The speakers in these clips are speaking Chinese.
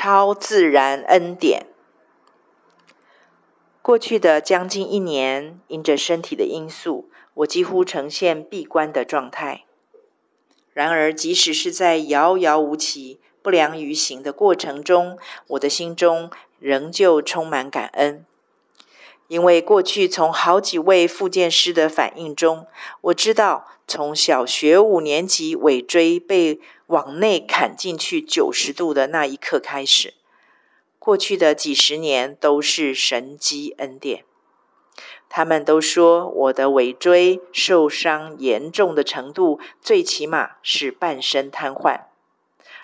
超自然恩典。过去的将近一年，因着身体的因素，我几乎呈现闭关的状态。然而，即使是在遥遥无期、不良于行的过程中，我的心中仍旧充满感恩。因为过去从好几位复健师的反应中，我知道从小学五年级尾椎被往内砍进去九十度的那一刻开始，过去的几十年都是神迹恩典。他们都说我的尾椎受伤严重的程度，最起码是半身瘫痪，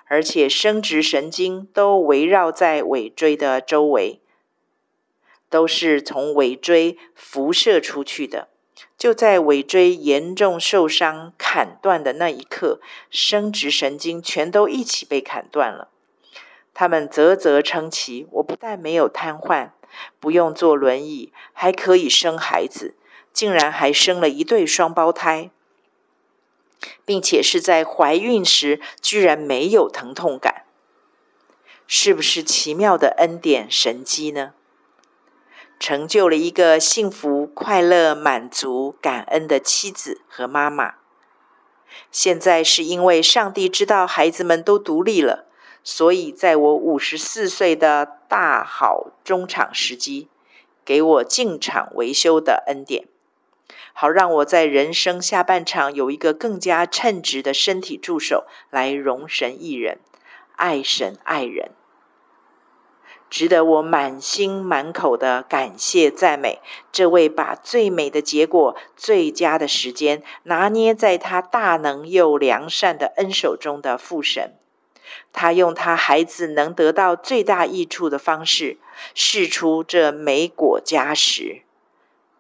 而且生殖神经都围绕在尾椎的周围。都是从尾椎辐射出去的。就在尾椎严重受伤、砍断的那一刻，生殖神经全都一起被砍断了。他们啧啧称奇，我不但没有瘫痪，不用坐轮椅，还可以生孩子，竟然还生了一对双胞胎，并且是在怀孕时居然没有疼痛感，是不是奇妙的恩典神迹呢？成就了一个幸福、快乐、满足、感恩的妻子和妈妈。现在是因为上帝知道孩子们都独立了，所以在我五十四岁的大好中场时机，给我进场维修的恩典，好让我在人生下半场有一个更加称职的身体助手来荣神益人、爱神爱人。值得我满心满口的感谢赞美，这位把最美的结果、最佳的时间拿捏在他大能又良善的恩手中的父神。他用他孩子能得到最大益处的方式，试出这美果佳实。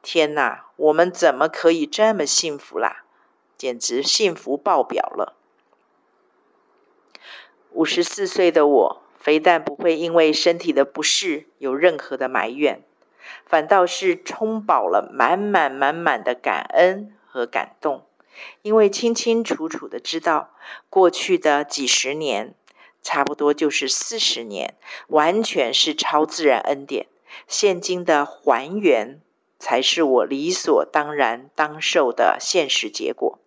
天哪，我们怎么可以这么幸福啦？简直幸福爆表了！五十四岁的我。非但不会因为身体的不适有任何的埋怨，反倒是充饱了满满满满的感恩和感动，因为清清楚楚的知道，过去的几十年，差不多就是四十年，完全是超自然恩典，现今的还原才是我理所当然当受的现实结果。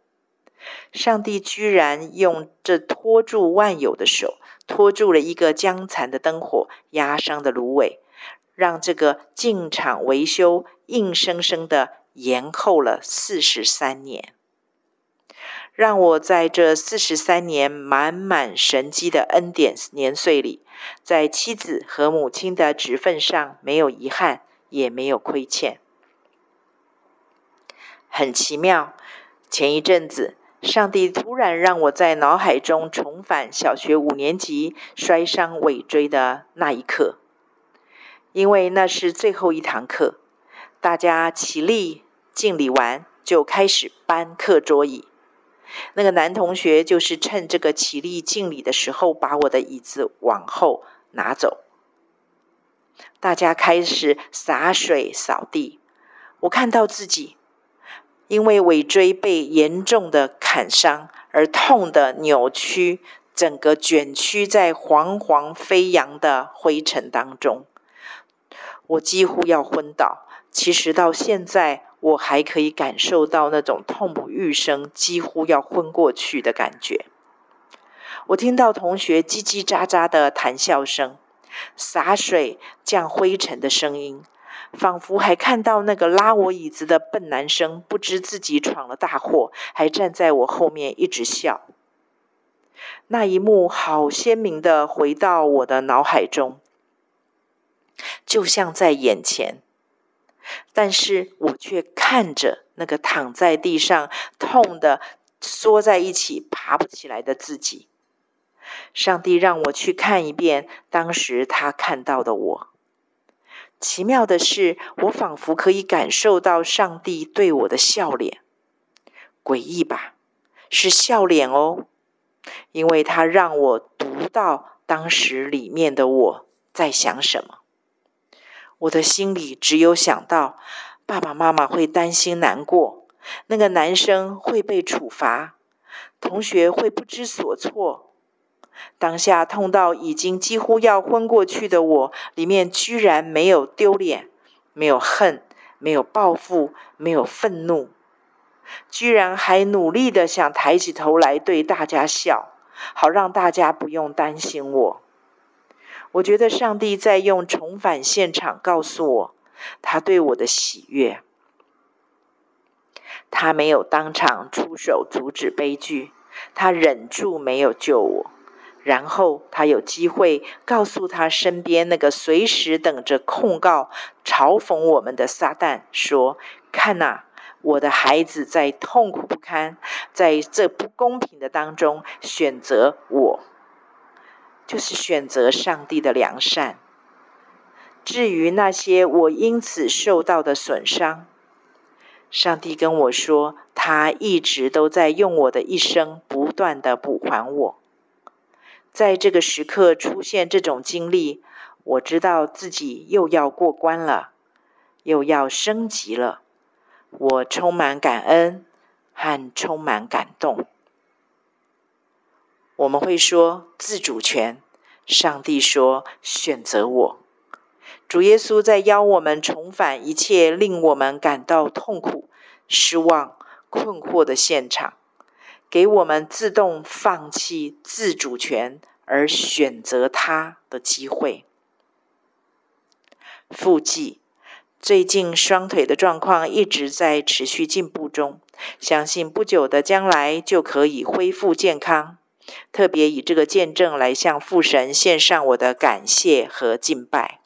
上帝居然用这托住万有的手。拖住了一个将残的灯火，压伤的芦苇，让这个进场维修硬生生的延后了四十三年，让我在这四十三年满满神迹的恩典年岁里，在妻子和母亲的职份上没有遗憾，也没有亏欠，很奇妙。前一阵子。上帝突然让我在脑海中重返小学五年级摔伤尾椎的那一刻，因为那是最后一堂课，大家起立敬礼完就开始搬课桌椅。那个男同学就是趁这个起立敬礼的时候，把我的椅子往后拿走。大家开始洒水扫地，我看到自己。因为尾椎被严重的砍伤而痛的扭曲，整个卷曲在黄黄飞扬的灰尘当中，我几乎要昏倒。其实到现在，我还可以感受到那种痛不欲生、几乎要昏过去的感觉。我听到同学叽叽喳喳的谈笑声、洒水降灰尘的声音。仿佛还看到那个拉我椅子的笨男生，不知自己闯了大祸，还站在我后面一直笑。那一幕好鲜明的回到我的脑海中，就像在眼前，但是我却看着那个躺在地上痛的缩在一起爬不起来的自己。上帝让我去看一遍当时他看到的我。奇妙的是，我仿佛可以感受到上帝对我的笑脸。诡异吧？是笑脸哦，因为他让我读到当时里面的我在想什么。我的心里只有想到，爸爸妈妈会担心难过，那个男生会被处罚，同学会不知所措，当下痛到已经几乎要昏过去的我，里面居然没有丢脸，没有恨，没有报复，没有愤怒，居然还努力的想抬起头来对大家笑，好让大家不用担心我。我觉得上帝在用重返现场告诉我，他对我的喜悦。他没有当场出手阻止悲剧，他忍住没有救我。然后他有机会告诉他身边那个随时等着控告、嘲讽我们的撒旦说：“看呐，我的孩子在痛苦不堪，在这不公平的当中选择我，就是选择上帝的良善。至于那些我因此受到的损伤，上帝跟我说，他一直都在用我的一生不断地补还我。”在这个时刻出现这种经历，我知道自己又要过关了，又要升级了。我充满感恩和充满感动。我们会说自主权，上帝说选择我。主耶稣在邀我们重返一切令我们感到痛苦、失望、困惑的现场。给我们自动放弃自主权而选择他的机会。复记，最近双腿的状况一直在持续进步中，相信不久的将来就可以恢复健康。特别以这个见证来向父神献上我的感谢和敬拜。